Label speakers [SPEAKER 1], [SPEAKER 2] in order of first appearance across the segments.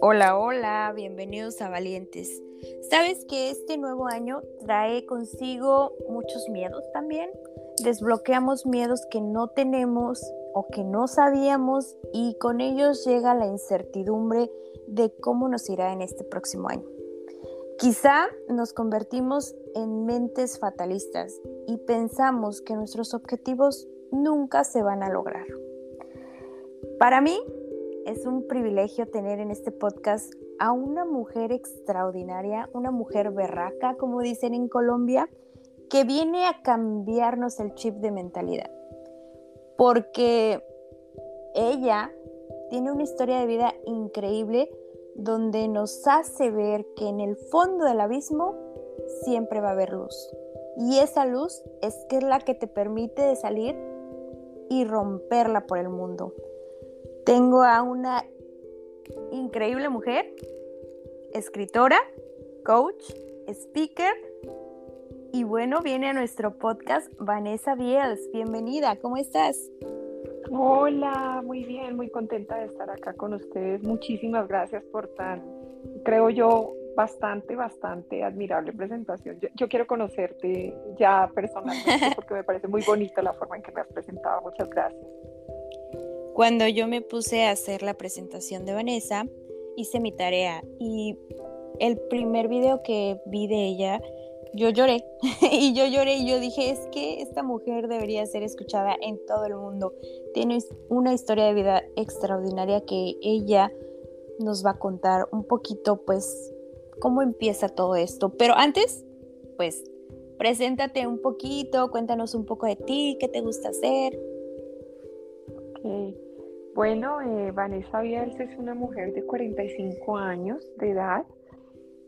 [SPEAKER 1] Hola, hola, bienvenidos a Valientes. ¿Sabes que este nuevo año trae consigo muchos miedos también? Desbloqueamos miedos que no tenemos o que no sabíamos y con ellos llega la incertidumbre de cómo nos irá en este próximo año. Quizá nos convertimos en mentes fatalistas y pensamos que nuestros objetivos nunca se van a lograr. Para mí es un privilegio tener en este podcast a una mujer extraordinaria, una mujer berraca, como dicen en Colombia, que viene a cambiarnos el chip de mentalidad. Porque ella tiene una historia de vida increíble donde nos hace ver que en el fondo del abismo siempre va a haber luz. Y esa luz es que es la que te permite de salir y romperla por el mundo. Tengo a una increíble mujer, escritora, coach, speaker y bueno, viene a nuestro podcast Vanessa Biels. Bienvenida, ¿cómo estás?
[SPEAKER 2] Hola, muy bien, muy contenta de estar acá con ustedes. Muchísimas gracias por tan, creo yo, bastante, bastante admirable presentación. Yo, quiero conocerte ya personalmente porque me parece muy bonita la forma en que me has presentado. Muchas gracias.
[SPEAKER 1] Cuando yo me puse a hacer la presentación de Vanessa, hice mi tarea y el primer video que vi de ella, yo lloré y yo lloré y yo dije, es que esta mujer debería ser escuchada en todo el mundo. Tiene una historia de vida extraordinaria que ella nos va a contar un poquito, pues, cómo empieza todo esto. Pero antes, pues, preséntate un poquito, cuéntanos un poco de ti, qué te gusta hacer.
[SPEAKER 2] Bueno, eh, Vanessa Biels es una mujer de 45 años de edad.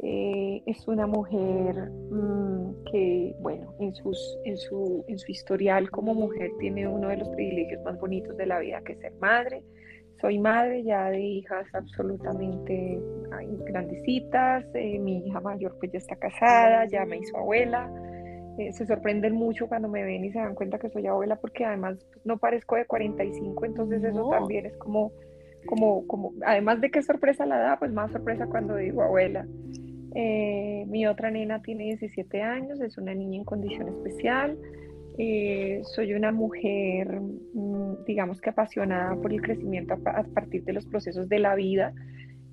[SPEAKER 2] Eh, es una mujer mm, que, bueno, en, en, su, en su historial como mujer tiene uno de los privilegios más bonitos de la vida, que es ser madre. Soy madre ya de hijas absolutamente grandecitas. Eh, mi hija mayor pues ya está casada, ya me hizo abuela. Eh, se sorprenden mucho cuando me ven y se dan cuenta que soy abuela porque además pues, no parezco de 45, entonces eso también es como, como, como, además de que sorpresa la da, pues más sorpresa cuando digo abuela. Eh, mi otra nena tiene 17 años, es una niña en condición especial. Eh, soy una mujer, mm, digamos que apasionada por el crecimiento a partir de los procesos de la vida.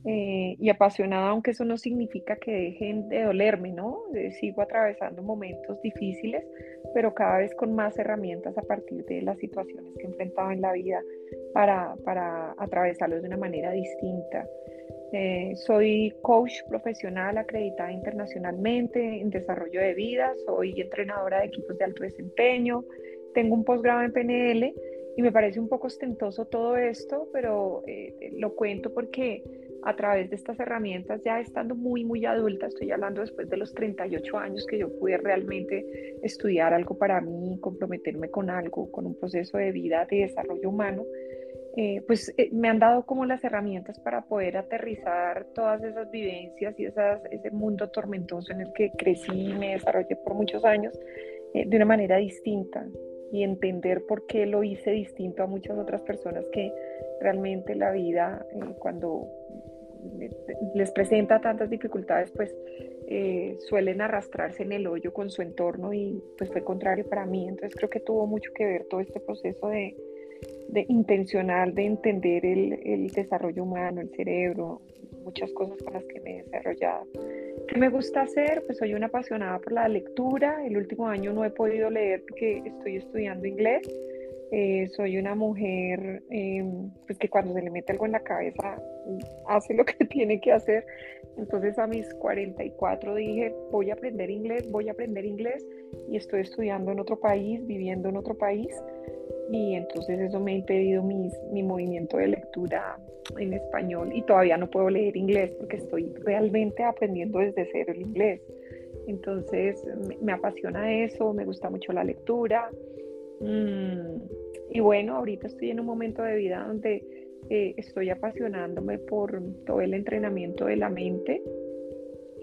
[SPEAKER 2] Eh, y apasionada, aunque eso no significa que dejen de dolerme, ¿no? Eh, sigo atravesando momentos difíciles, pero cada vez con más herramientas a partir de las situaciones que he enfrentado en la vida para, para atravesarlos de una manera distinta. Eh, soy coach profesional acreditada internacionalmente en desarrollo de vida, soy entrenadora de equipos de alto desempeño, tengo un posgrado en PNL y me parece un poco ostentoso todo esto, pero lo cuento porque a través de estas herramientas, ya estando muy, muy adulta, estoy hablando después de los 38 años que yo pude realmente estudiar algo para mí, comprometerme con algo, con un proceso de vida, de desarrollo humano, eh, pues eh, me han dado como las herramientas para poder aterrizar todas esas vivencias y esas, ese mundo tormentoso en el que crecí y me desarrollé por muchos años eh, de una manera distinta y entender por qué lo hice distinto a muchas otras personas que realmente la vida cuando les presenta tantas dificultades, pues eh, suelen arrastrarse en el hoyo con su entorno y pues fue contrario para mí. Entonces creo que tuvo mucho que ver todo este proceso de, intencional de entender el, desarrollo humano, el cerebro, muchas cosas con las que me he desarrollado. ¿Qué me gusta hacer? Pues soy una apasionada por la lectura. El último año no he podido leer porque estoy estudiando inglés eh, soy una mujer em, pues que cuando se le mete algo en la cabeza hace lo que tiene que hacer. Entonces a mis 44 dije, voy a aprender inglés, voy a aprender inglés y estoy estudiando en otro país, viviendo en otro país. Y entonces eso me ha impedido mi movimiento de lectura en español y todavía no puedo leer inglés porque estoy realmente aprendiendo desde cero el inglés. Entonces me, me apasiona eso, me gusta mucho la lectura. Mm, y bueno, ahorita estoy en un momento de vida donde eh, estoy apasionándome por todo el entrenamiento de la mente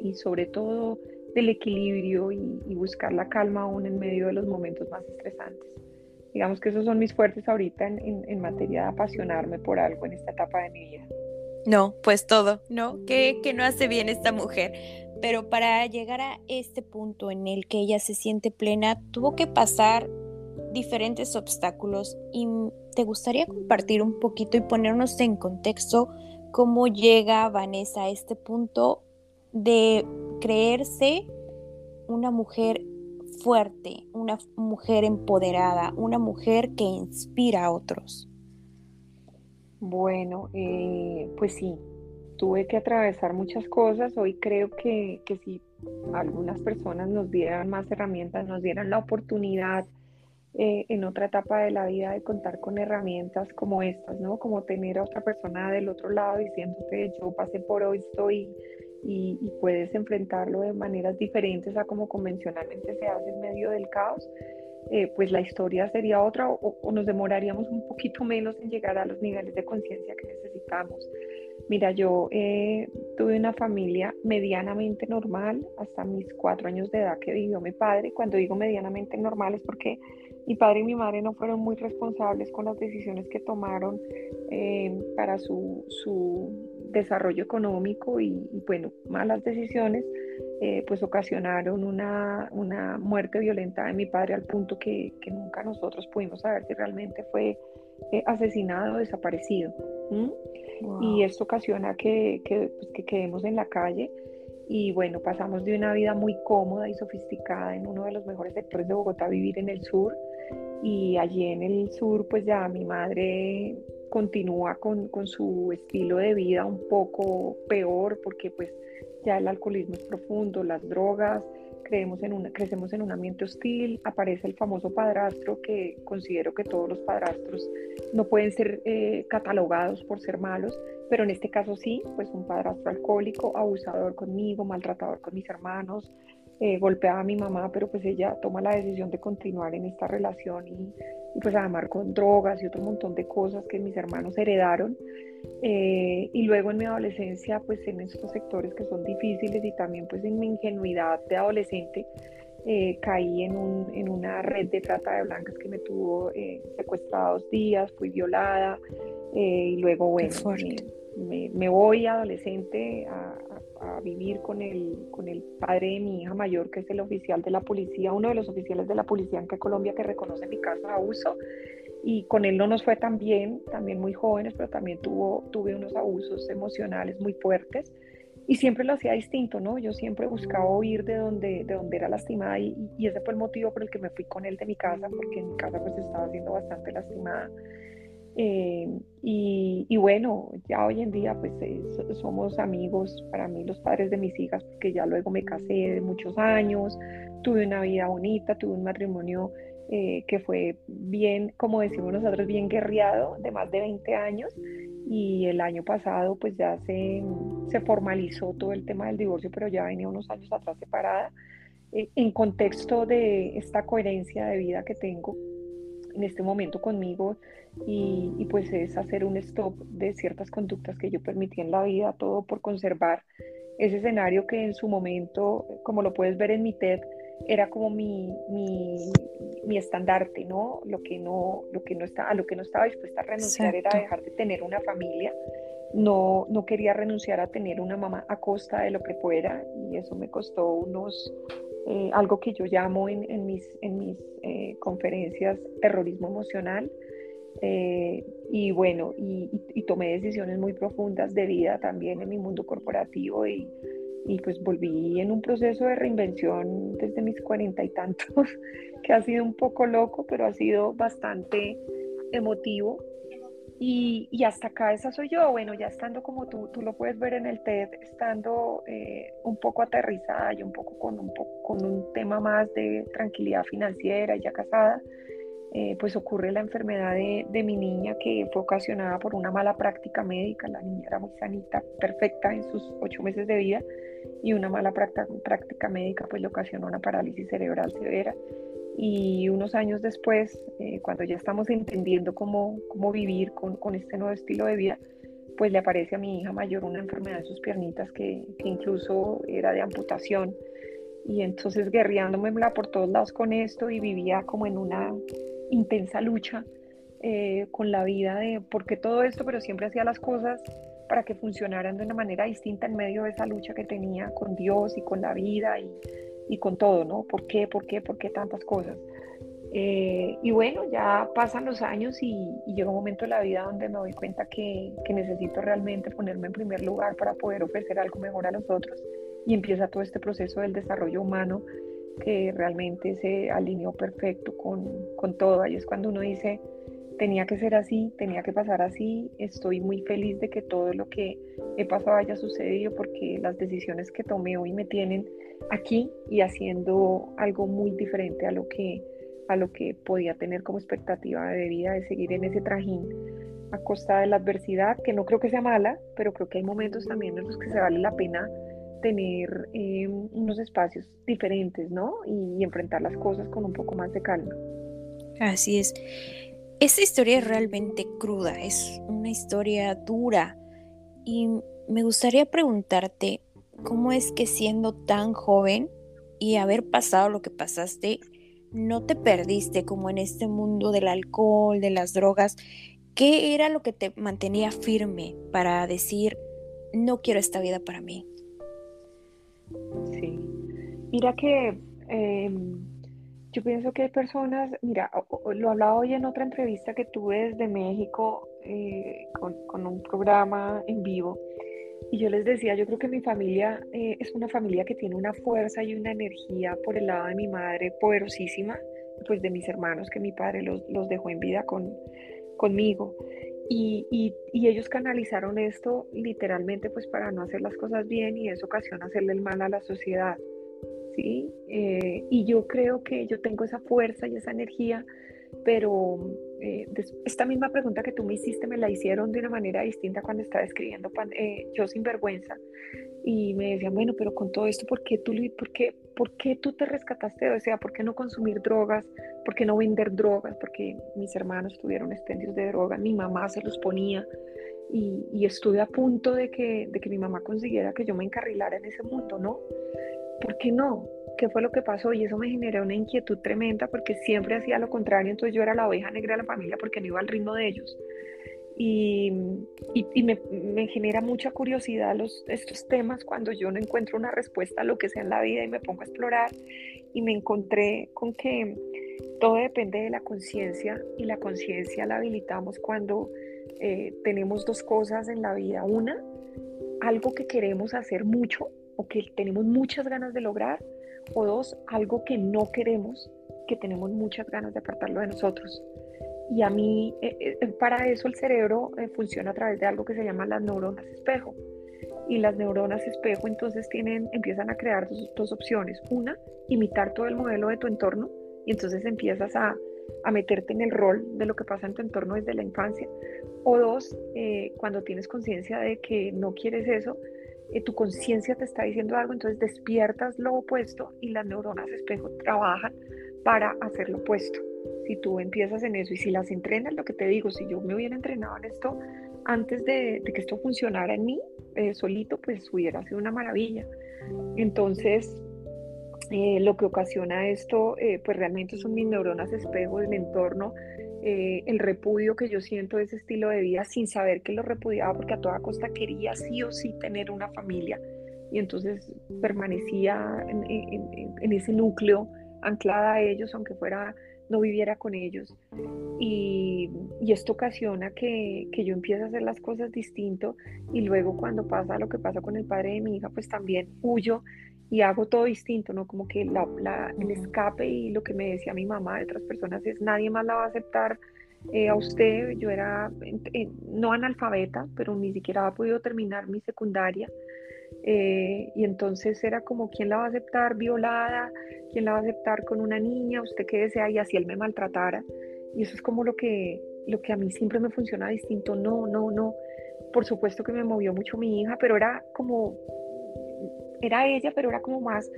[SPEAKER 2] y sobre todo del equilibrio y, buscar la calma aún en medio de los momentos más estresantes. Digamos que esos son mis fuertes ahorita en, en materia de apasionarme por algo en esta etapa de mi vida.
[SPEAKER 1] No, pues todo, ¿no? ¿Qué, no hace bien esta mujer? Pero para llegar a este punto en el que ella se siente plena, tuvo que pasar diferentes obstáculos y te gustaría compartir un poquito y ponernos en contexto cómo llega Vanessa a este punto de creerse una mujer fuerte, una mujer empoderada, una mujer que inspira a otros.
[SPEAKER 2] Bueno, eh, pues sí, tuve que atravesar muchas cosas. Hoy creo que, que si algunas personas nos dieran más herramientas, nos dieran la oportunidad eh, en otra etapa de la vida de contar con herramientas como estas, ¿no? Como tener a otra persona del otro lado diciéndote, yo pasé por esto y, y, puedes enfrentarlo de maneras diferentes a como convencionalmente se hace en medio del caos. Eh, pues la historia sería otra o, nos demoraríamos un poquito menos en llegar a los niveles de conciencia que necesitamos. Mira, yo eh, tuve una familia medianamente normal hasta mis cuatro años de edad que vivió mi padre. Cuando digo medianamente normal es porque mi padre y mi madre no fueron muy responsables con las decisiones que tomaron eh, para su, desarrollo económico y, bueno, malas decisiones eh, pues ocasionaron una, muerte violenta de mi padre al punto que, nunca nosotros pudimos saber si realmente fue eh, asesinado o desaparecido. Y esto ocasiona que, que, pues, que quedemos en la calle y bueno, pasamos de una vida muy cómoda y sofisticada en uno de los mejores sectores de Bogotá a vivir en el sur. Y allí en el sur pues ya mi madre continúa con, su estilo de vida un poco peor porque pues ya el alcoholismo es profundo, las drogas, creemos en una, crecemos en un ambiente hostil, aparece el famoso padrastro que considero que todos los padrastros no pueden ser eh, catalogados por ser malos, pero en este caso sí, pues un padrastro alcohólico, abusador conmigo, maltratador con mis hermanos, eh, golpeaba a mi mamá, pero pues ella toma la decisión de continuar en esta relación y, pues a amar con drogas y otro montón de cosas que mis hermanos heredaron. Eh, y luego en mi adolescencia, pues en estos sectores que son difíciles y también pues en mi ingenuidad de adolescente, eh, caí en, un, en, una red de trata de blancas que me tuvo secuestrada dos días, fui violada y luego, bueno, me, me, voy adolescente a, a vivir con el, con el padre de mi hija mayor, que es el oficial de la policía, uno de los oficiales de la policía en Colombia que reconoce mi caso de abuso. Y con él no nos fue tan bien, también muy jóvenes, pero también tuvo, tuve unos abusos emocionales muy fuertes. Y siempre lo hacía distinto, ¿no? Yo siempre buscaba huir de donde, de donde era lastimada y, y ese fue el motivo por el que me fui con él de mi casa, porque en mi casa pues estaba siendo bastante lastimada. Eh, y, bueno, ya hoy en día pues eh, somos amigos para mí los padres de mis hijas porque ya luego me casé de muchos años, tuve una vida bonita, tuve un matrimonio eh, que fue bien, como decimos nosotros, bien guerreado de más de 20 años. Y el año pasado pues ya se, se formalizó todo el tema del divorcio, pero ya venía unos años atrás separada. En contexto de esta coherencia de vida que tengo en este momento conmigo y, pues es hacer un stop de ciertas conductas que yo permití en la vida, todo por conservar ese escenario que en su momento, como lo puedes ver en mi TED, era como mi, mi, estandarte, ¿no? Lo que no, lo que no está, a lo que no estaba dispuesta a renunciar era dejar de tener una familia. No, no quería renunciar a tener una mamá a costa de lo que fuera y eso me costó unos, eh, algo que yo llamo en, en mis, en mis eh, conferencias terrorismo emocional. Eh, y bueno, y, tomé decisiones muy profundas de vida también en mi mundo corporativo y, y pues volví en un proceso de reinvención desde mis cuarenta y tantos, que ha sido un poco loco, pero ha sido bastante emotivo. Y, hasta acá esa soy yo, bueno, ya estando como tú, tú lo puedes ver en el TED, estando eh, un poco aterrizada y un poco con un, con un tema más de tranquilidad financiera, ya casada, eh, pues ocurre la enfermedad de, de, mi niña que fue ocasionada por una mala práctica médica, la niña era muy sanita, perfecta en sus ocho meses de vida y una mala práctica, médica pues le ocasionó una parálisis cerebral severa y unos años después, eh, cuando ya estamos entendiendo cómo, cómo vivir con, con, este nuevo estilo de vida, pues le aparece a mi hija mayor una enfermedad en sus piernitas que, que incluso era de amputación. Y entonces guerreándome por todos lados con esto y vivía como en una intensa lucha eh, con la vida de por qué todo esto, pero siempre hacía las cosas para que funcionaran de una manera distinta en medio de esa lucha que tenía con Dios y con la vida y, y con todo, ¿no? ¿Por qué? ¿Por qué? ¿Por qué tantas cosas? Eh, y bueno, ya pasan los años y, llega un momento en la vida donde me doy cuenta que, que, necesito realmente ponerme en primer lugar para poder ofrecer algo mejor a los otros. Y empieza todo este proceso del desarrollo humano que realmente se alineó perfecto con, con todo. Ahí es cuando uno dice, tenía que ser así, tenía que pasar así. Estoy muy feliz de que todo lo que he pasado haya sucedido porque las decisiones que tomé hoy me tienen aquí y haciendo algo muy diferente a lo que a lo que podía tener como expectativa de vida de seguir en ese trajín a costa de la adversidad, que no creo que sea mala, pero creo que hay momentos también en los que se vale la pena tener em, unos espacios diferentes, ¿no? Y, enfrentar las cosas con un poco más de calma.
[SPEAKER 1] Así es. Esta historia es realmente cruda, es una historia dura. Y me gustaría preguntarte, ¿cómo es que siendo tan joven y haber pasado lo que pasaste, no te perdiste como en este mundo del alcohol, de las drogas. ¿Qué era lo que te mantenía firme para decir, no quiero esta vida para mí?
[SPEAKER 2] Sí, mira que em, yo pienso que hay personas, mira, lo hablaba hoy en otra entrevista que tuve desde México eh, con, con un programa en vivo y yo les decía, yo creo que mi familia eh, es una familia que tiene una fuerza y una energía por el lado de mi madre poderosísima, pues de mis hermanos que mi padre los, los dejó en vida con, conmigo. Y, y, y, ellos canalizaron esto literalmente pues para no hacer las cosas bien y eso ocasiona hacerle el mal a la sociedad. ¿sí? Eh, y yo creo que yo tengo esa fuerza y esa energía pero eh, esta misma pregunta que tú me hiciste me la hicieron de una manera distinta cuando estaba escribiendo eh, Yo sin vergüenza y me decían, bueno, pero con todo esto, ¿por qué tú, por qué, por qué tú te rescataste? O sea, ¿por qué no consumir drogas? ¿Por qué no vender drogas? Porque mis hermanos tuvieron expendios de drogas, mi mamá se los ponía y, y estuve a punto de que, de que mi mamá consiguiera que yo me encarrilara en ese mundo, ¿no? ¿Por qué no? qué fue lo que pasó y eso me generó una inquietud tremenda porque siempre hacía lo contrario, entonces yo era la oveja negra de la familia porque no iba al ritmo de ellos. Y, me, genera mucha curiosidad los, estos temas cuando yo no encuentro una respuesta a lo que sea en la vida y me pongo a explorar y me encontré con que todo depende de la conciencia y la conciencia la habilitamos cuando eh, tenemos dos cosas en la vida. Una, algo que queremos hacer mucho o que tenemos muchas ganas de lograr o dos, algo que no queremos, que tenemos muchas ganas de apartarlo de nosotros. Y a mí, eh, eh, para eso el cerebro eh, funciona a través de algo que se llama las neuronas espejo. Y las neuronas espejo entonces tienen, empiezan a crear dos, opciones. Una, imitar todo el modelo de tu entorno y entonces empiezas a, a, meterte en el rol de lo que pasa en tu entorno desde la infancia. O dos, cuando tienes conciencia de que no quieres eso, tu conciencia te está diciendo algo, entonces despiertas lo opuesto y las neuronas espejo trabajan para hacer lo opuesto. Si tú empiezas en eso y si las entrenas, lo que te digo, si yo me hubiera entrenado en esto antes de, que esto funcionara en mí eh, solito, pues hubiera sido una maravilla. Entonces, eh, lo que ocasiona esto, pues realmente son mis neuronas espejo, el entorno, eh, el repudio que yo siento de ese estilo de vida sin saber que lo repudiaba porque a toda costa quería sí o sí tener una familia y entonces permanecía en, ese núcleo anclada a ellos aunque fuera no viviera con ellos y, esto ocasiona que, que, yo empiece a hacer las cosas distinto y luego cuando pasa lo que pasa con el padre de mi hija pues también huyo y hago todo distinto, ¿no? Como que la, el escape y lo que me decía mi mamá de otras personas es nadie más la va a aceptar eh, a usted. Yo era no analfabeta, pero ni siquiera había podido terminar mi secundaria. Eh, y entonces era como, ¿quién la va a aceptar violada? ¿Quién la va a aceptar con una niña? ¿Usted qué desea? Y así él me maltratara. Y eso es como lo que, lo que a mí siempre me funciona distinto. No, no, no. Por supuesto que me movió mucho mi hija, pero era como era ella, pero era como más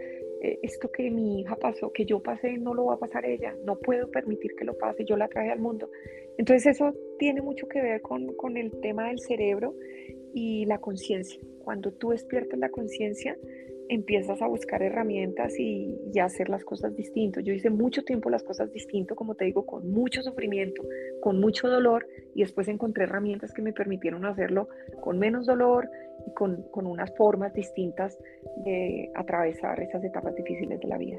[SPEAKER 2] eh, esto que mi hija pasó, que yo pasé, no lo va a pasar ella, no puedo permitir que lo pase, yo la traje al mundo. Entonces eso tiene mucho que ver con, con el tema del cerebro y la conciencia. Cuando tú despiertas la conciencia, empiezas a buscar herramientas y, y, a hacer las cosas distinto. Yo hice mucho tiempo las cosas distinto, como te digo, con mucho sufrimiento, con mucho dolor, y después encontré herramientas que me permitieron hacerlo con menos dolor y con, con unas formas distintas de atravesar esas etapas difíciles de la vida.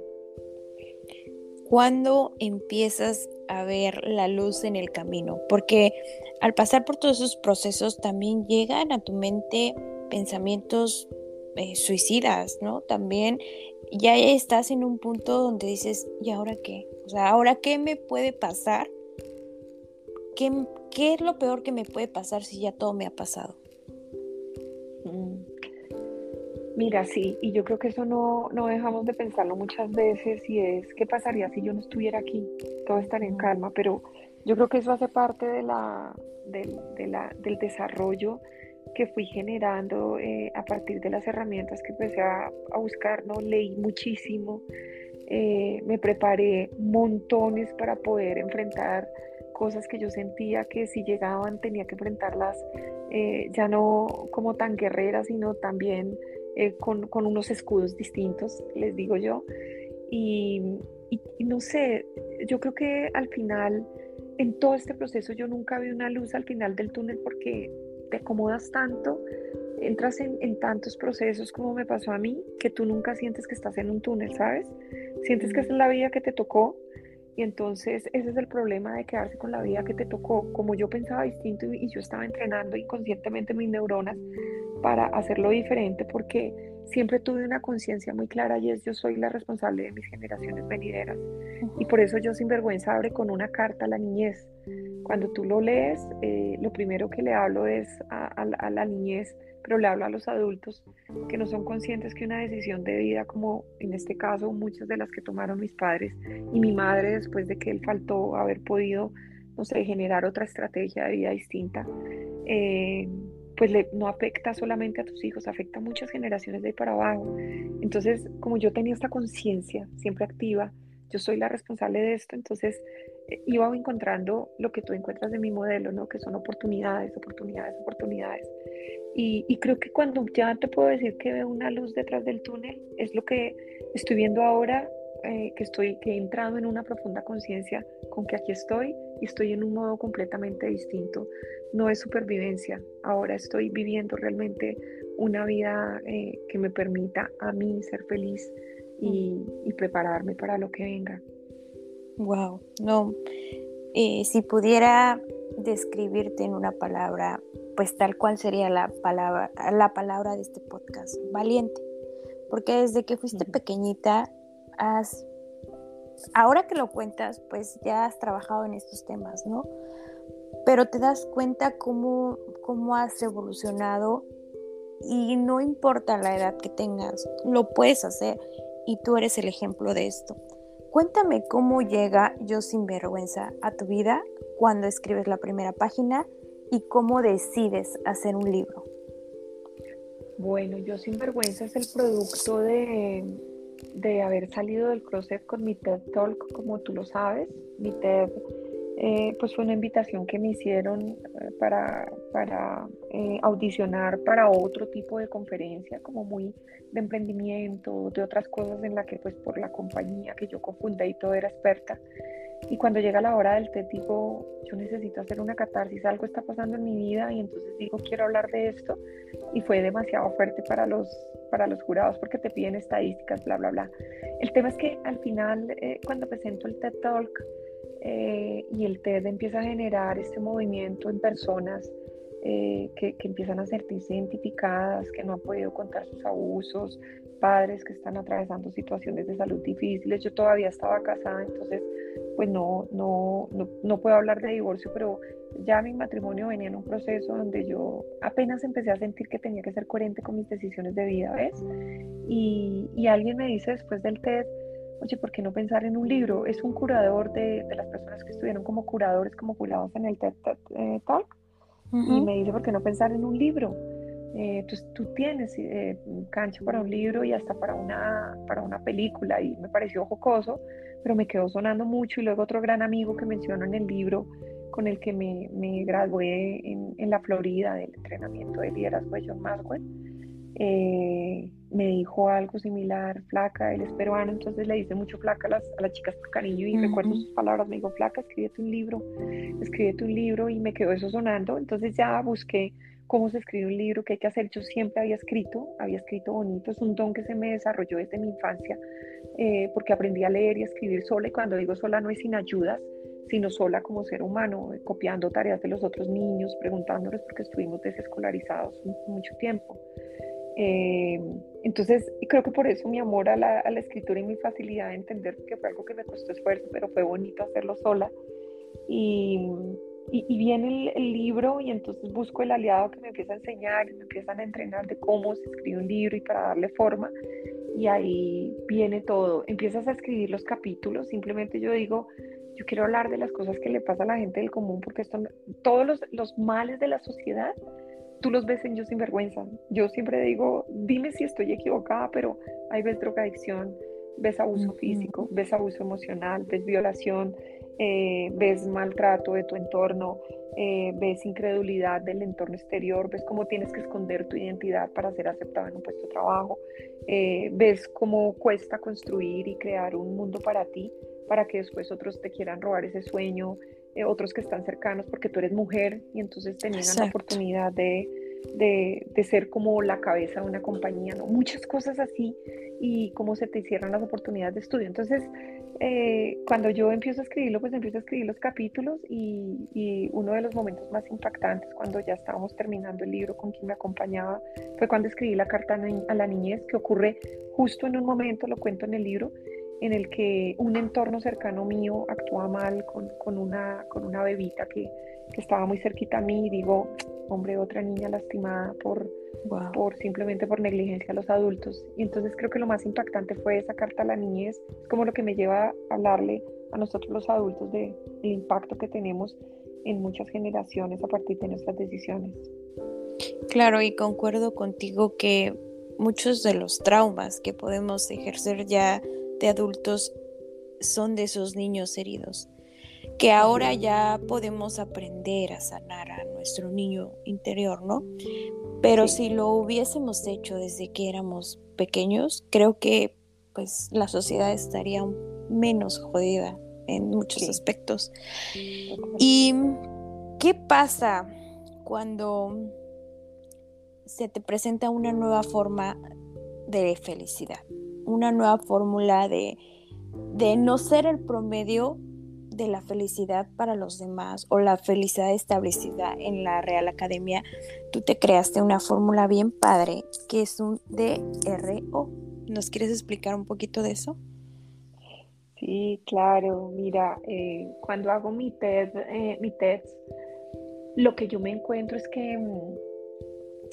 [SPEAKER 1] ¿Cuándo empiezas a ver la luz en el camino? Porque al pasar por todos esos procesos también llegan a tu mente pensamientos eh, suicidas, ¿no? También ya estás en un punto donde dices, ¿y ahora qué? O sea, ¿ahora qué me puede pasar? ¿Qué, qué es lo peor que me puede pasar si ya todo me ha pasado?
[SPEAKER 2] Mira, sí, y yo creo que eso no, no dejamos de pensarlo muchas veces y es, ¿qué pasaría si yo no estuviera aquí? Todo estaría en calma, pero yo creo que eso hace parte de la, del desarrollo que fui generando eh, a partir de las herramientas que empecé a, buscar, ¿no? Leí muchísimo, eh, me preparé montones para poder enfrentar cosas que yo sentía que si llegaban tenía que enfrentarlas eh, ya no como tan guerreras, sino también eh, con, unos escudos distintos, les digo yo. Y, no sé, yo creo que al final, en todo este proceso, yo nunca vi una luz al final del túnel porque te acomodas tanto, entras en, en, tantos procesos como me pasó a mí, que tú nunca sientes que estás en un túnel, ¿sabes? Sientes que es la vida que te tocó y entonces ese es el problema de quedarse con la vida que te tocó. Como yo pensaba distinto y, yo estaba entrenando inconscientemente mis neuronas para hacerlo diferente porque siempre tuve una conciencia muy clara y es yo soy la responsable de mis generaciones venideras. Y por eso yo sin vergüenza abre con una carta a la niñez. Cuando tú lo lees, eh, lo primero que le hablo es a la niñez pero le hablo a los adultos que no son conscientes que una decisión de vida, como en este caso muchas de las que tomaron mis padres y mi madre después de que él faltó haber podido, no sé, generar otra estrategia de vida distinta, eh, pues no afecta solamente a tus hijos, afecta a muchas generaciones de ahí para abajo. Entonces, como yo tenía esta conciencia siempre activa, yo soy la responsable de esto, entonces eh, iba encontrando lo que tú encuentras de mi modelo, ¿no? Que son oportunidades, oportunidades, oportunidades. Y, creo que cuando ya te puedo decir que veo una luz detrás del túnel, es lo que estoy viendo ahora, eh, que, estoy, que he entrado en una profunda conciencia con que aquí estoy y estoy en un modo completamente distinto. No es supervivencia, ahora estoy viviendo realmente una vida eh, que me permita a mí ser feliz y, y prepararme para lo que venga.
[SPEAKER 1] Wow, no. Eh, si pudiera describirte en una palabra, pues tal cual sería la palabra, la palabra de este podcast, valiente. Porque desde que fuiste pequeñita, has, ahora que lo cuentas, pues ya has trabajado en estos temas, ¿no? Pero te das cuenta cómo, cómo has evolucionado y no importa la edad que tengas, lo puedes hacer y tú eres el ejemplo de esto. Cuéntame cómo llega Yo sin vergüenza a tu vida cuando escribes la primera página y cómo decides hacer un libro.
[SPEAKER 2] Bueno, Yo sin vergüenza es el producto de, de haber salido del closet con mi TED Talk, como tú lo sabes. Mi TED eh, pues fue una invitación que me hicieron eh, para, para eh, audicionar para otro tipo de conferencia, como muy de emprendimiento, de otras cosas en la que pues por la compañía que yo confundí y todo era experta. Y cuando llega la hora del TED digo, yo necesito hacer una catarsis, algo está pasando en mi vida y entonces digo, quiero hablar de esto. Y fue demasiado fuerte para los, para los jurados porque te piden estadísticas, bla, bla, bla. El tema es que al final, cuando presento el TED Talk, eh, y el TED empieza a generar este movimiento en personas eh, que, que, empiezan a sentirse identificadas, que no han podido contar sus abusos, padres que están atravesando situaciones de salud difíciles. Yo todavía estaba casada, entonces pues no, no, no, no puedo hablar de divorcio, pero ya mi matrimonio venía en un proceso donde yo apenas empecé a sentir que tenía que ser coherente con mis decisiones de vida, ¿ves? Y, y alguien me dice después del TED, oye, ¿por qué no pensar en un libro? Es un curador de, las personas que estuvieron como curadores, como jurados en el TED, eh, Talk, y me dice, ¿por qué no pensar en un libro? Eh, tú, tienes eh, cancha para un libro y hasta para una, para una película, y me pareció jocoso, pero me quedó sonando mucho, y luego otro gran amigo que menciono en el libro, con el que me, me gradué en, en, la Florida del entrenamiento de liderazgo de John Maxwell, eh, me dijo algo similar, flaca, él es peruano, entonces le dice mucho flaca a las, a las chicas por cariño y recuerdo sus palabras, me dijo, flaca, escríbete un libro, escríbete un libro y me quedó eso sonando, entonces ya busqué cómo se escribe un libro, qué hay que hacer, yo siempre había escrito, había escrito bonito, es un don que se me desarrolló desde mi infancia, eh, porque aprendí a leer y a escribir sola y cuando digo sola no es sin ayudas, sino sola como ser humano, eh, copiando tareas de los otros niños, preguntándoles porque estuvimos desescolarizados mucho tiempo. Eh, entonces, creo que por eso mi amor a la, escritura y mi facilidad de entender, que fue algo que me costó esfuerzo, pero fue bonito hacerlo sola. Y, y, viene el, libro y entonces busco el aliado que me empieza a enseñar y me empiezan a entrenar de cómo se escribe un libro y para darle forma. Y ahí viene todo. Empiezas a escribir los capítulos, simplemente yo digo, yo quiero hablar de las cosas que le pasa a la gente del común, porque esto, todos los, los males de la sociedad tú los ves en Yo sin vergüenza. Yo siempre digo, dime si estoy equivocada, pero ahí ves drogadicción, ves abuso físico, ves abuso emocional, ves violación, eh, ves maltrato de tu entorno, eh, ves incredulidad del entorno exterior, ves cómo tienes que esconder tu identidad para ser aceptado en un puesto de trabajo, eh, ves cómo cuesta construir y crear un mundo para ti, para que después otros te quieran robar ese sueño, eh, otros que están cercanos porque tú eres mujer y entonces tenían la oportunidad de, de, de, ser como la cabeza de una compañía, ¿no? Muchas cosas así y cómo se te cierran las oportunidades de estudio. Entonces, eh, cuando yo empiezo a escribirlo, pues empiezo a escribir los capítulos y, y, uno de los momentos más impactantes cuando ya estábamos terminando el libro con quien me acompañaba fue cuando escribí la carta a la niñez, que ocurre justo en un momento, lo cuento en el libro, en el que un entorno cercano mío actúa mal con, con, una, con una bebita que, que, estaba muy cerquita a mí y digo, hombre, otra niña lastimada por, por simplemente por negligencia a los adultos. Y entonces creo que lo más impactante fue esa carta a la niñez, como lo que me lleva a hablarle a nosotros los adultos de, del impacto que tenemos en muchas generaciones a partir de nuestras decisiones.
[SPEAKER 1] Claro, y concuerdo contigo que muchos de los traumas que podemos ejercer ya de adultos son de esos niños heridos, que ahora ya podemos aprender a sanar a nuestro niño interior, ¿no? Pero si lo hubiésemos hecho desde que éramos pequeños, creo que pues la sociedad estaría menos jodida en muchos aspectos. ¿Y qué pasa cuando se te presenta una nueva forma de felicidad? una nueva fórmula de, de no ser el promedio de la felicidad para los demás o la felicidad establecida en la Real Academia, tú te creaste una fórmula bien padre que es un DRO. ¿Nos quieres explicar un poquito de eso?
[SPEAKER 2] Sí, claro. Mira, eh, cuando hago mi TED, eh, mi TED, lo que yo me encuentro es que mm,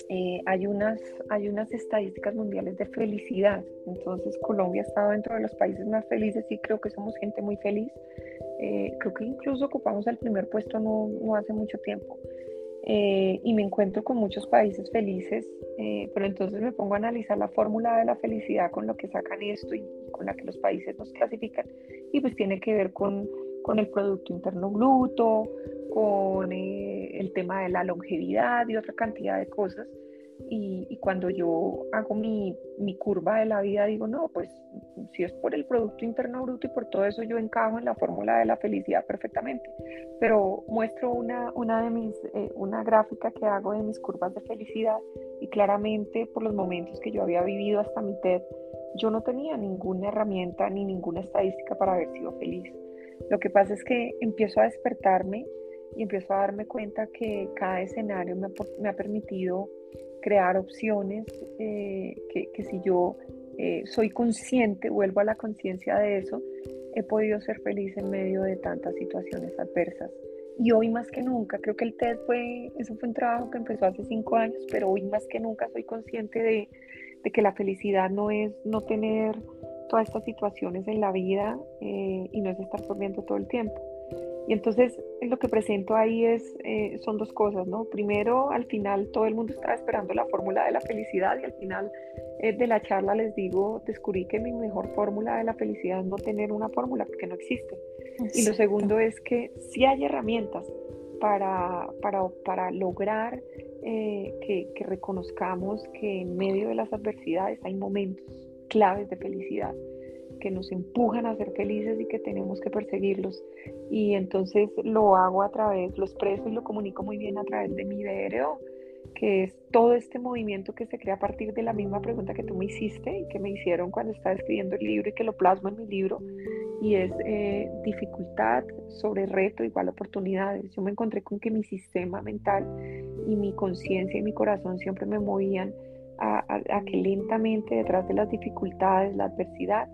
[SPEAKER 2] eh, hay, unas, hay unas estadísticas mundiales de felicidad. Entonces Colombia está dentro de los países más felices y creo que somos gente muy feliz. Eh, creo que incluso ocupamos el primer puesto no, no hace mucho tiempo. Eh, y me encuentro con muchos países felices, pero entonces me pongo a analizar la fórmula de la felicidad con lo que sacan esto y con la que los países nos clasifican. Y pues tiene que ver con, con el Producto Interno Bruto, con eh, el tema de la longevidad y otra cantidad de cosas. Y, cuando yo hago mi, mi, curva de la vida, digo, no, pues si es por el Producto Interno Bruto y por todo eso, yo encajo en la fórmula de la felicidad perfectamente. Pero muestro una, una, de mis, eh, una gráfica que hago de mis curvas de felicidad y claramente por los momentos que yo había vivido hasta mi TED, yo no tenía ninguna herramienta ni ninguna estadística para haber sido feliz. Lo que pasa es que empiezo a despertarme y empiezo a darme cuenta que cada escenario me ha, permitido crear opciones eh, que, que, si yo eh, soy consciente, vuelvo a la conciencia de eso, he podido ser feliz en medio de tantas situaciones adversas. Y hoy más que nunca, creo que el TED fue, eso fue un trabajo que empezó hace cinco años, pero hoy más que nunca soy consciente de, de que la felicidad no es no tener todas estas situaciones en la vida eh, y no es estar sonriendo todo el tiempo. Y entonces lo que presento ahí es, eh, son dos cosas, ¿no? Primero, al final todo el mundo estaba esperando la fórmula de la felicidad y al final eh, de la charla les digo, descubrí que mi mejor fórmula de la felicidad es no tener una fórmula porque no existe. Y lo segundo es que sí hay herramientas para, para, para lograr eh, que, que reconozcamos que en medio de las adversidades hay momentos claves de felicidad que nos empujan a ser felices y que tenemos que perseguirlos. Y entonces lo hago a través, lo expreso y lo comunico muy bien a través de mi DRO, que es todo este movimiento que se crea a partir de la misma pregunta que tú me hiciste y que me hicieron cuando estaba escribiendo el libro y que lo plasmo en mi libro, y es eh, dificultad sobre reto igual oportunidades. Yo me encontré con que mi sistema mental y mi conciencia y mi corazón siempre me movían a, a, que lentamente detrás de las dificultades, la adversidad,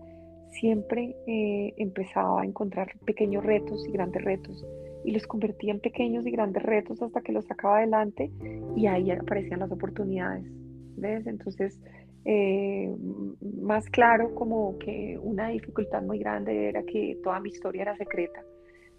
[SPEAKER 2] siempre eh, empezaba a encontrar pequeños retos y grandes retos y los convertía en pequeños y grandes retos hasta que los sacaba adelante y ahí aparecían las oportunidades. ¿Ves? Entonces, eh, más claro como que una dificultad muy grande era que toda mi historia era secreta.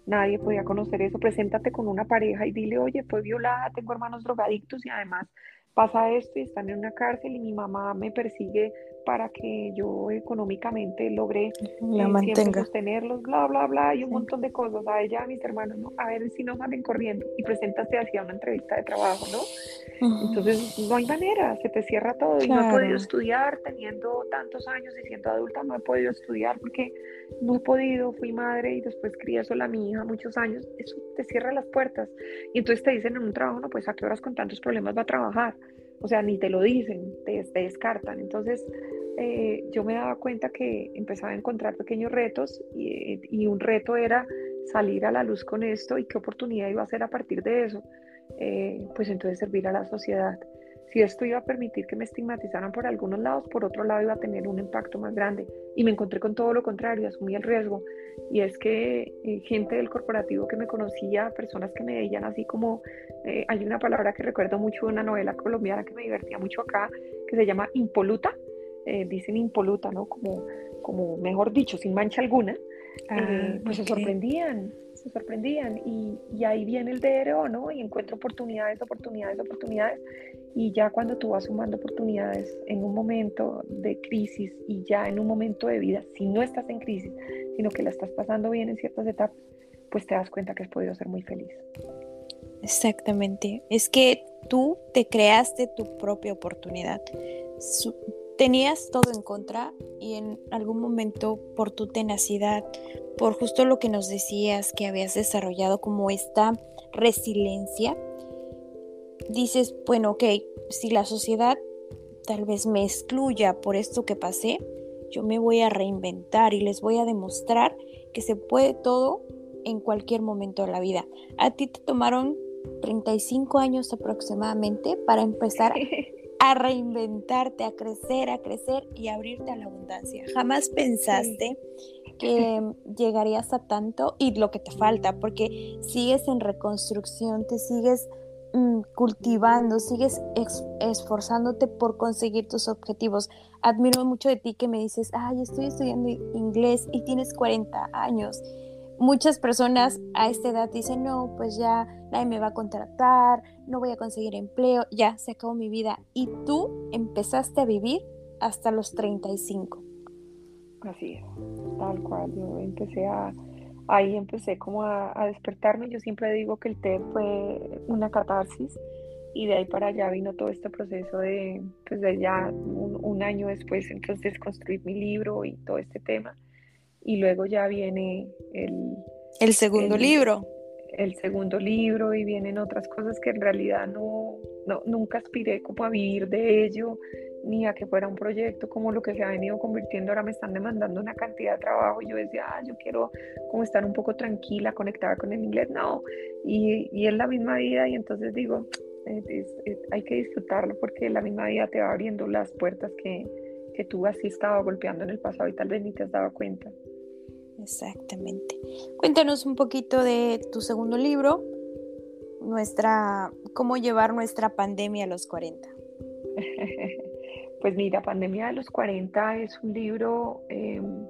[SPEAKER 2] Nadie podía conocer eso. Preséntate con una pareja y dile, oye, fue violada, tengo hermanos drogadictos y además pasa esto y están en una cárcel y mi mamá me persigue para que yo económicamente logre
[SPEAKER 1] la eh, siempre
[SPEAKER 2] sostenerlos, bla, bla, bla, y un montón de cosas. A ella, a mis hermanos, ¿no? a ver si no salen corriendo y preséntate hacia una entrevista de trabajo, ¿no? Entonces, no hay manera, se te cierra todo. Y no he podido estudiar teniendo tantos años y siendo adulta, no he podido estudiar porque no he podido, fui madre y después crié sola a mi hija muchos años. Eso te cierra las puertas. Y entonces te dicen en un trabajo, no, pues a qué horas con tantos problemas va a trabajar. O sea, ni te lo dicen, te, te descartan. Entonces, eh, yo me daba cuenta que empezaba a encontrar pequeños retos y, un reto era salir a la luz con esto y qué oportunidad iba a ser a partir de eso, eh, pues entonces servir a la sociedad. Si esto iba a permitir que me estigmatizaran por algunos lados, por otro lado iba a tener un impacto más grande. Y me encontré con todo lo contrario, asumí el riesgo. Y es que eh, gente del corporativo que me conocía, personas que me veían así como, hay una palabra que recuerdo mucho de una novela colombiana que me divertía mucho acá, que se llama impoluta eh, dicen impoluta, ¿no? Como, como, mejor dicho, sin mancha alguna, ah, eh, pues se sorprendían, se sorprendían. Y, y, ahí viene el DRO, ¿no? Y encuentro oportunidades, oportunidades, oportunidades. Y ya cuando tú vas sumando oportunidades en un momento de crisis y ya en un momento de vida, si no estás en crisis, sino que la estás pasando bien en ciertas etapas, pues te das cuenta que has podido ser muy feliz.
[SPEAKER 1] Exactamente. Es que tú te creaste tu propia oportunidad tenías todo en contra y en algún momento por tu tenacidad, por justo lo que nos decías que habías desarrollado como esta resiliencia, dices, bueno, ok, si la sociedad tal vez me excluya por esto que pasé, yo me voy a reinventar y les voy a demostrar que se puede todo en cualquier momento de la vida. A ti te tomaron 35 años aproximadamente para empezar a reinventarte, a crecer, a crecer y abrirte a la abundancia. Jamás pensaste que llegarías a tanto y lo que te falta, porque sigues en reconstrucción, te sigues mm, cultivando, sigues esforzándote por conseguir tus objetivos. Admiro mucho de ti que me dices, ay, estoy estudiando inglés y tienes 40 años muchas personas a esta edad dicen, no, pues ya nadie me va a contratar, no voy a conseguir empleo, ya se acabó mi vida. Y tú empezaste a vivir hasta los 35.
[SPEAKER 2] Así es, tal cual. Yo empecé a, ahí empecé como a, despertarme. Yo siempre digo que el té fue una catarsis y de ahí para allá vino todo este proceso de, pues de ya un, un año después, entonces construir mi libro y todo este tema y luego ya viene el...
[SPEAKER 1] El segundo libro.
[SPEAKER 2] El segundo libro y vienen otras cosas que en realidad no, no, nunca aspiré como a vivir de ello, ni a que fuera un proyecto como lo que se ha venido convirtiendo. Ahora me están demandando una cantidad de trabajo y yo decía, ah, yo quiero como estar un poco tranquila, conectada con el inglés. No, y, y es la misma vida y entonces digo, hay que disfrutarlo porque la misma vida te va abriendo las puertas que, que tú así estado golpeando en el pasado y tal vez ni te has dado cuenta.
[SPEAKER 1] Exactamente. Cuéntanos un poquito de tu segundo libro, nuestra, cómo llevar nuestra pandemia a los 40.
[SPEAKER 2] Pues mira, Pandemia de los 40 es un libro em,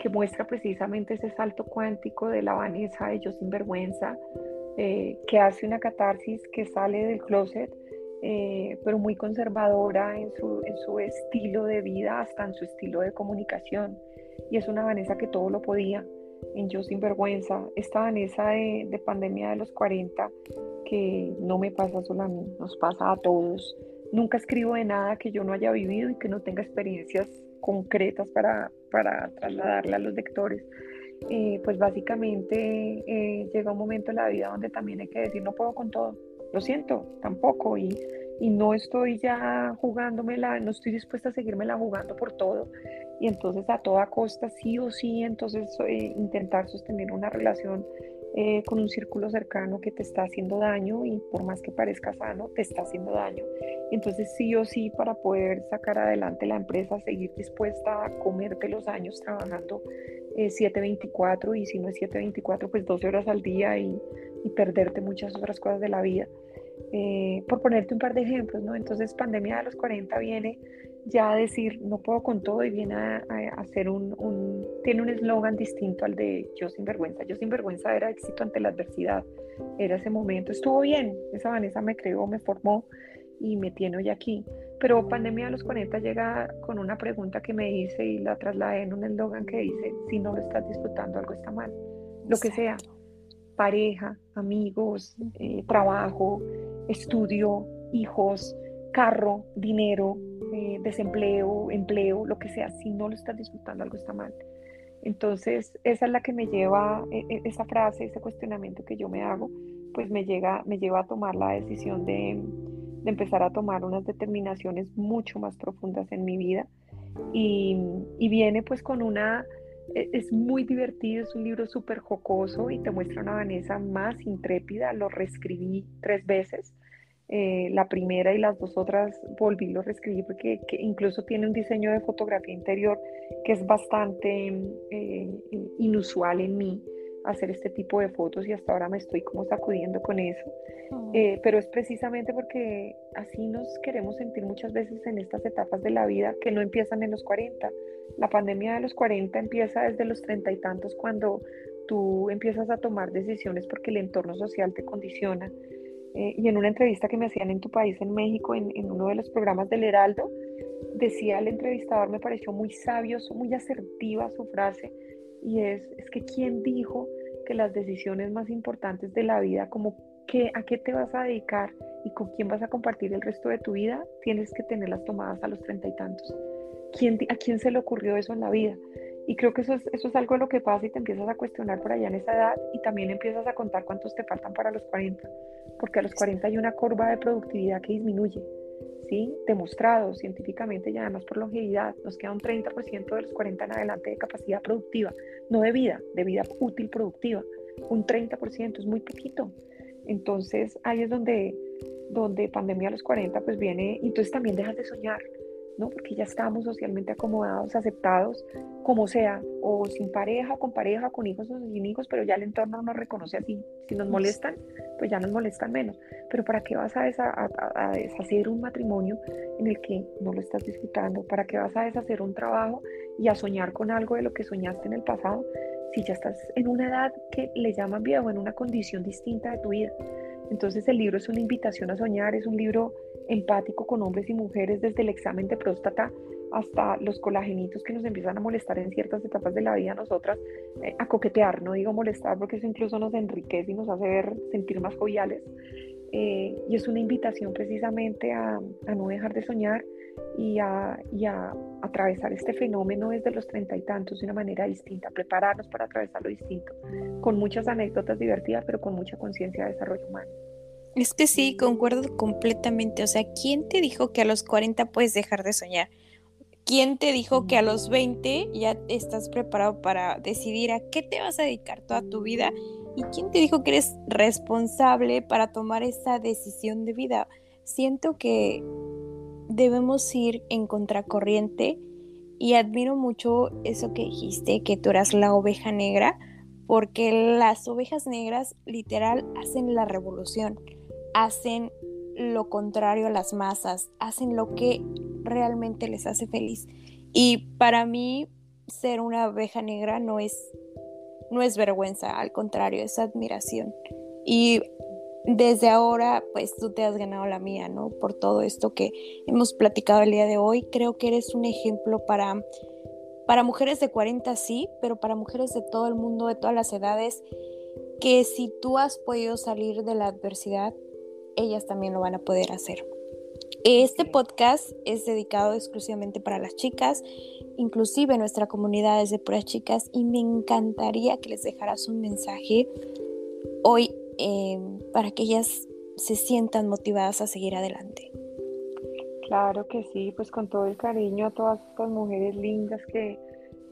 [SPEAKER 2] que muestra precisamente ese salto cuántico de la Vanessa de Yo Sinvergüenza, eh, que hace una catarsis que sale del closet, eh, pero muy conservadora en su, en su estilo de vida, hasta en su estilo de comunicación y es una Vanessa que todo lo podía en Yo Sin Vergüenza, esta Vanessa de, pandemia de los 40 que no me pasa solo a mí, nos pasa a todos. Nunca escribo de nada que yo no haya vivido y que no tenga experiencias concretas para, para trasladarle a los lectores. Eh, pues básicamente eh, llega un momento en la vida donde también hay que decir no puedo con todo, lo siento, tampoco, y, y no estoy ya jugándomela, no estoy dispuesta a seguírmela jugando por todo, y entonces a toda costa sí o sí, entonces eh, intentar sostener una relación eh, con un círculo cercano que te está haciendo daño y por más que parezca sano, te está haciendo daño. Entonces sí o sí, para poder sacar adelante la empresa, seguir dispuesta a comerte los años trabajando eh, 7.24 y si no es 7.24, pues 12 horas al día y, y, perderte muchas otras cosas de la vida. Eh, por ponerte un par de ejemplos, ¿no? Entonces pandemia de los 40 viene ya decir no puedo con todo y viene a, hacer un, un, tiene un eslogan distinto al de yo sin vergüenza. Yo sin vergüenza era éxito ante la adversidad, era ese momento, estuvo bien, esa Vanessa me creó, me formó y me tiene hoy aquí. Pero Pandemia a los 40 llega con una pregunta que me hice y la trasladé en un eslogan que dice, si no lo estás disfrutando, algo está mal. Lo que sea, pareja, amigos, eh, trabajo, estudio, hijos, carro, dinero, eh, desempleo, empleo, lo que sea, si no lo estás disfrutando, algo está mal. Entonces, esa es la que me lleva, e, e, esa frase, ese cuestionamiento que yo me hago, pues me, llega, me lleva a tomar la decisión de, de empezar a tomar unas determinaciones mucho más profundas en mi vida. Y, y viene pues con una, es muy divertido, es un libro súper jocoso y te muestra una Vanessa más intrépida, lo reescribí tres veces eh, la primera y las dos otras volví lo reescribí porque incluso tiene un diseño de fotografía interior que es bastante eh, inusual en mí hacer este tipo de fotos y hasta ahora me estoy como sacudiendo con eso. Eh, pero es precisamente porque así nos queremos sentir muchas veces en estas etapas de la vida que no empiezan en los 40. La pandemia de los 40 empieza desde los treinta y tantos cuando tú empiezas a tomar decisiones porque el entorno social te condiciona eh, y en una entrevista que me hacían en tu país, en México, en, uno de los programas del Heraldo, decía el entrevistador, me pareció muy sabio, muy asertiva su frase, y es, es que ¿quién dijo que las decisiones más importantes de la vida, como que, a qué te vas a dedicar y con quién vas a compartir el resto de tu vida, tienes que tenerlas tomadas a los treinta y tantos? ¿Quién, ¿A quién se le ocurrió eso en la vida? Y creo que eso es, eso es algo de lo que pasa y te empiezas a cuestionar por allá en esa edad y también empiezas a contar cuántos te faltan para los 40, porque a los 40 hay una curva de productividad que disminuye, ¿sí? Demostrado científicamente y además por longevidad, nos queda un 30% de los 40 en adelante de capacidad productiva, no de vida, de vida útil productiva, un 30%, es muy poquito. Entonces ahí es donde, donde pandemia a los 40 pues viene, entonces también dejas de soñar, ¿no? Porque ya estamos socialmente acomodados, aceptados, como sea, o sin pareja, con pareja, con hijos o sin hijos, pero ya el entorno no nos reconoce así. Si nos molestan, pues ya nos molestan menos. Pero ¿para qué vas a, a, deshacer un matrimonio en el que no lo estás disfrutando? ¿Para qué vas a deshacer un trabajo y a soñar con algo de lo que soñaste en el pasado si ya estás en una edad que le llaman viejo, en una condición distinta de tu vida? Entonces el libro es una invitación a soñar, es un libro empático con hombres y mujeres desde el examen de próstata hasta los colagenitos que nos empiezan a molestar en ciertas etapas de la vida nosotras, eh, a coquetear, no digo molestar porque eso incluso nos enriquece y nos hace sentir más joviales. Eh, y es una invitación precisamente a, no dejar de soñar y a, y a, atravesar este fenómeno desde los treinta y tantos de una manera distinta, prepararnos para atravesarlo distinto, con muchas anécdotas divertidas, pero con mucha conciencia de desarrollo humano.
[SPEAKER 1] Es que sí, concuerdo completamente. O sea, ¿quién te dijo que a los 40 puedes dejar de soñar? ¿Quién te dijo que a los 20 ya estás preparado para decidir a qué te vas a dedicar toda tu vida? ¿Y quién te dijo que eres responsable para tomar esa decisión de vida? Siento que debemos ir en contracorriente y admiro mucho eso que dijiste, que tú eras la oveja negra, porque las ovejas negras literal hacen la revolución hacen lo contrario a las masas, hacen lo que realmente les hace feliz. Y para mí ser una abeja negra no es no es vergüenza, al contrario, es admiración. Y desde ahora, pues tú te has ganado la mía, ¿no? Por todo esto que hemos platicado el día de hoy, creo que eres un ejemplo para para mujeres de 40 sí, pero para mujeres de todo el mundo, de todas las edades, que si tú has podido salir de la adversidad, ellas también lo van a poder hacer. Este podcast es dedicado exclusivamente para las chicas, inclusive nuestra comunidad es de puras chicas y me encantaría que les dejaras un mensaje hoy eh, para que ellas se sientan motivadas a seguir adelante.
[SPEAKER 2] Claro que sí, pues con todo el cariño a todas estas mujeres lindas que,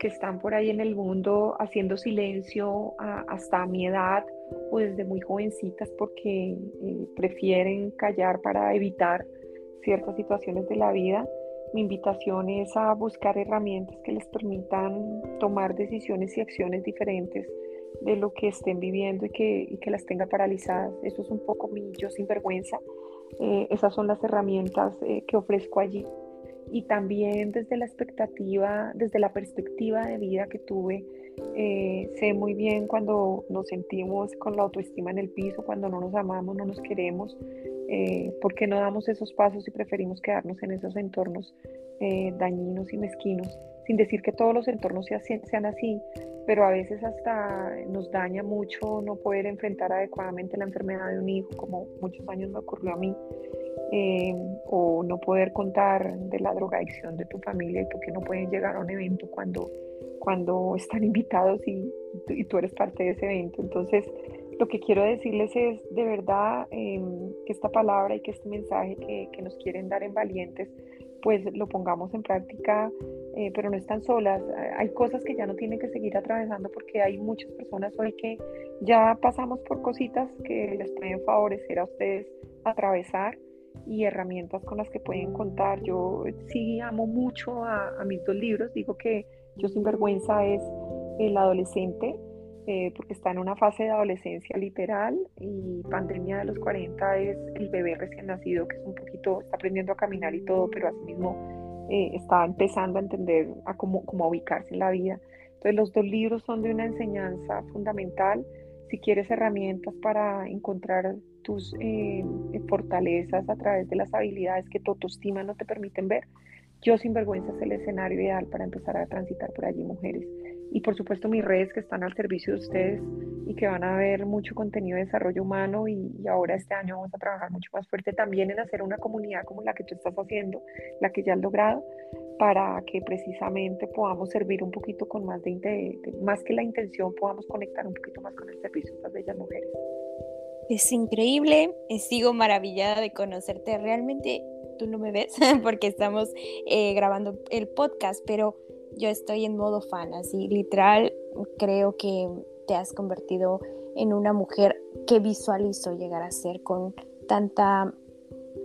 [SPEAKER 2] están por ahí en el mundo haciendo silencio hasta mi edad o desde muy jovencitas porque eh, prefieren callar para evitar ciertas situaciones de la vida. Mi invitación es a buscar herramientas que les permitan tomar decisiones y acciones diferentes de lo que estén viviendo y que, que las tenga paralizadas. Eso es un poco mi yo sin vergüenza. Eh, esas son las herramientas eh, que ofrezco allí. Y también desde la expectativa, desde la perspectiva de vida que tuve, eh, sé muy bien cuando nos sentimos con la autoestima en el piso, cuando no nos amamos, no nos queremos, porque no damos esos pasos y preferimos quedarnos en esos entornos dañinos y mezquinos sin decir que todos los entornos sean así, pero a veces hasta nos daña mucho no poder enfrentar adecuadamente la enfermedad de un hijo, como muchos años me ocurrió a mí, eh, o no poder contar de la drogadicción de tu familia y porque no pueden llegar a un evento cuando, cuando están invitados y, y tú eres parte de ese evento. Entonces, lo que quiero decirles es de verdad em, que esta palabra y que este mensaje que, que nos quieren dar en Valientes, pues lo pongamos en práctica eh, pero no están solas. Hay cosas que ya no tienen que seguir atravesando porque hay muchas personas hoy que ya pasamos por cositas que les pueden favorecer a ustedes atravesar y herramientas con las que pueden contar. Yo sí amo mucho a, mis dos libros. Digo que Yo sin vergüenza es el adolescente eh, porque está en una fase de adolescencia literal y pandemia de los 40 es el bebé recién nacido que es un poquito, está aprendiendo a caminar y todo, pero asimismo eh, estaba empezando a entender a cómo, cómo ubicarse en la vida. Entonces los dos libros son de una enseñanza fundamental. Si quieres herramientas para encontrar tus eh, fortalezas a través de las habilidades que tu autoestima no te permiten ver, yo sin vergüenza es el escenario ideal para empezar a transitar por allí mujeres y por supuesto mis redes que están al servicio de ustedes y que van a ver mucho contenido de desarrollo humano y, ahora este año vamos a trabajar mucho más fuerte también en hacer una comunidad como la que tú estás haciendo, la que ya has logrado, para que precisamente podamos servir un poquito con más de, más que la intención, podamos conectar un poquito más con el servicio de estas bellas mujeres.
[SPEAKER 1] Es increíble, sigo maravillada de conocerte. Realmente tú no me ves porque estamos eh, grabando el podcast, pero yo estoy en modo fan, así literal, creo que te has convertido en una mujer que visualizo llegar a ser con tanta,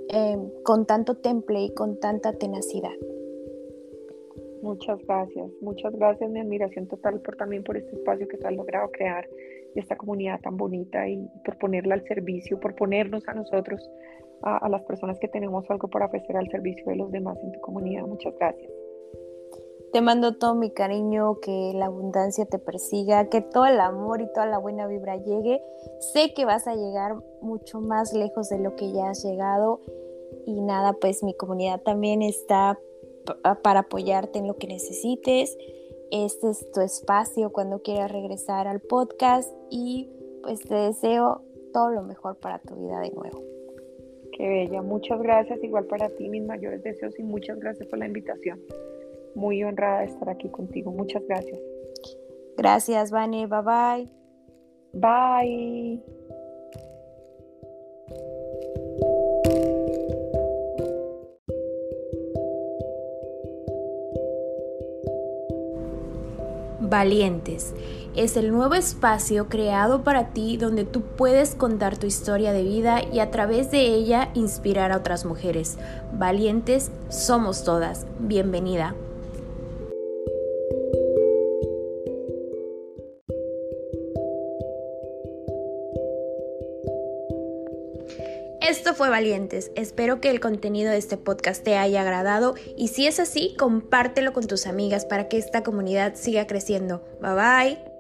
[SPEAKER 1] em, con tanto temple y con tanta tenacidad.
[SPEAKER 2] Muchas gracias, muchas gracias, mi admiración total por también por este espacio que tú has logrado crear y esta comunidad tan bonita y por ponerla al servicio, por ponernos a nosotros, a, las personas que tenemos algo para ofrecer al servicio de los demás en tu comunidad. Muchas gracias.
[SPEAKER 1] Te mando todo mi cariño, que la abundancia te persiga, que todo el amor y toda la buena vibra llegue. Sé que vas a llegar mucho más lejos de lo que ya has llegado. Y nada, pues mi comunidad también está para apoyarte en lo que necesites. Este es tu espacio cuando quieras regresar al podcast y pues te deseo todo lo mejor para tu vida de nuevo.
[SPEAKER 2] Qué bella, muchas gracias, igual para ti mis mayores deseos y muchas gracias por la invitación muy honrada de estar aquí contigo. Muchas gracias.
[SPEAKER 1] Gracias, Vane. Bye bye.
[SPEAKER 2] Bye.
[SPEAKER 1] Valientes es el nuevo espacio creado para ti donde tú puedes contar tu historia de vida y a través de ella inspirar a otras mujeres. Valientes somos todas. Bienvenida. Esto fue Valientes. Espero que el contenido de este podcast te haya agradado y si es así, compártelo con tus amigas para que esta comunidad siga creciendo. Bye bye.